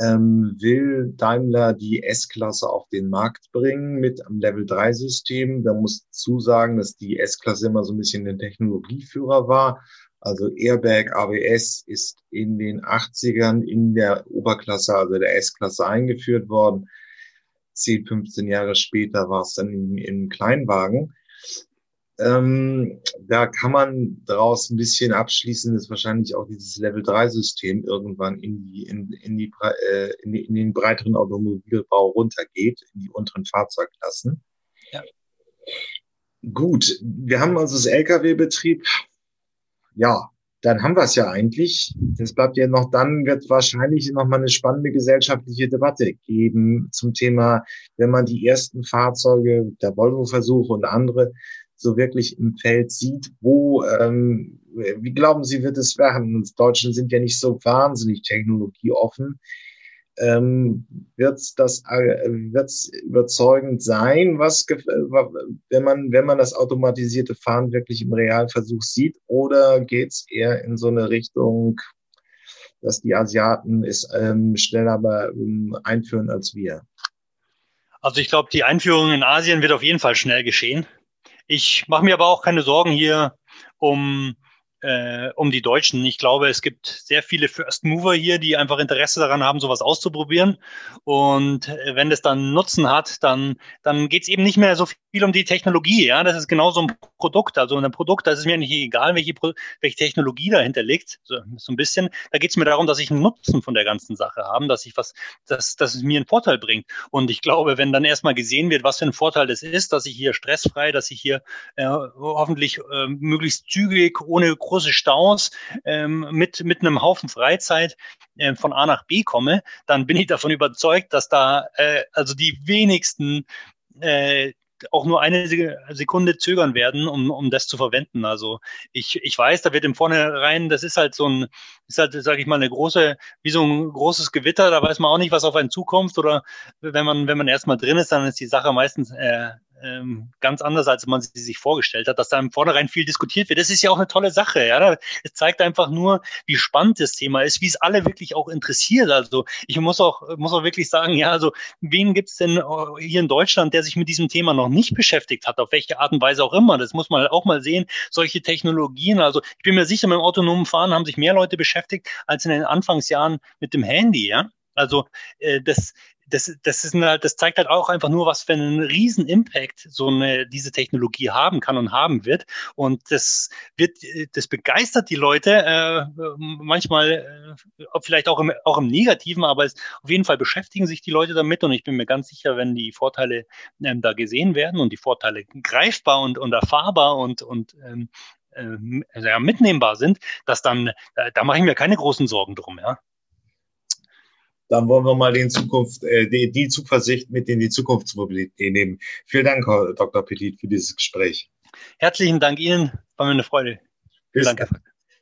Ähm, will Daimler die S-Klasse auf den Markt bringen mit einem Level 3 System. Da muss zusagen, dass die S-Klasse immer so ein bisschen ein Technologieführer war also Airbag ABS ist in den 80ern in der Oberklasse, also der S-Klasse eingeführt worden. 10, 15 Jahre später war es dann im, im Kleinwagen. Ähm, da kann man daraus ein bisschen abschließen, dass wahrscheinlich auch dieses Level 3 System irgendwann in die, in, in die, äh, in, die, in den breiteren Automobilbau runtergeht, in die unteren Fahrzeugklassen. Ja. Gut, wir haben also das Lkw-Betrieb ja, dann haben wir es ja eigentlich. Das bleibt ja noch, dann wird wahrscheinlich noch mal eine spannende gesellschaftliche Debatte geben zum Thema, wenn man die ersten Fahrzeuge, der Volvo-Versuche und andere so wirklich im Feld sieht, wo, ähm, wie glauben Sie, wird es werden? Uns Deutschen sind ja nicht so wahnsinnig technologieoffen ähm, wird das äh, wird's überzeugend sein, was wenn man wenn man das automatisierte Fahren wirklich im Realversuch sieht, oder geht's eher in so eine Richtung, dass die Asiaten es ähm, schneller ähm, einführen als wir? Also ich glaube, die Einführung in Asien wird auf jeden Fall schnell geschehen. Ich mache mir aber auch keine Sorgen hier um äh, um die Deutschen. Ich glaube, es gibt sehr viele First Mover hier, die einfach Interesse daran haben, sowas auszuprobieren. Und äh, wenn das dann Nutzen hat, dann, dann geht es eben nicht mehr so viel um die Technologie. Ja, das ist genauso ein Produkt. Also ein Produkt, da ist es mir nicht egal, welche, welche Technologie dahinter liegt. So, so ein bisschen. Da geht es mir darum, dass ich einen Nutzen von der ganzen Sache habe, dass ich was, dass, dass es mir einen Vorteil bringt. Und ich glaube, wenn dann erstmal gesehen wird, was für ein Vorteil das ist, dass ich hier stressfrei, dass ich hier äh, hoffentlich äh, möglichst zügig, ohne große Staus ähm, mit, mit einem Haufen Freizeit äh, von A nach B komme, dann bin ich davon überzeugt, dass da äh, also die wenigsten äh, auch nur eine Sekunde zögern werden, um, um das zu verwenden. Also ich, ich weiß, da wird im Vornherein, das ist halt so ein, ist halt, sage ich mal, eine große, wie so ein großes Gewitter, da weiß man auch nicht, was auf einen zukommt. Oder wenn man, wenn man erstmal drin ist, dann ist die Sache meistens äh, ähm, ganz anders, als man sie sich vorgestellt hat, dass da im Vornherein viel diskutiert wird. Das ist ja auch eine tolle Sache. Ja? Es zeigt einfach nur, wie spannend das Thema ist, wie es alle wirklich auch interessiert. Also ich muss auch, muss auch wirklich sagen, ja, also wen gibt es denn äh, hier in Deutschland, der sich mit diesem Thema noch nicht beschäftigt hat, auf welche Art und Weise auch immer. Das muss man auch mal sehen. Solche Technologien, also ich bin mir sicher, mit dem autonomen Fahren haben sich mehr Leute beschäftigt als in den Anfangsjahren mit dem Handy, ja. Also äh, das, das, das, ist eine, das zeigt halt auch einfach nur, was für einen riesen Impact so eine, diese Technologie haben kann und haben wird. Und das wird, das begeistert die Leute, äh, manchmal äh, vielleicht auch im, auch im Negativen, aber es, auf jeden Fall beschäftigen sich die Leute damit und ich bin mir ganz sicher, wenn die Vorteile ähm, da gesehen werden und die Vorteile greifbar und, und erfahrbar und, und ähm, äh, mitnehmbar sind, dass dann, da, da mache ich mir keine großen Sorgen drum, ja. Dann wollen wir mal den Zukunft, äh, die, die Zuversicht mit in die Zukunftsmobilität nehmen. Vielen Dank, Herr Dr. Petit, für dieses Gespräch. Herzlichen Dank Ihnen, war mir eine Freude. Bis Danke.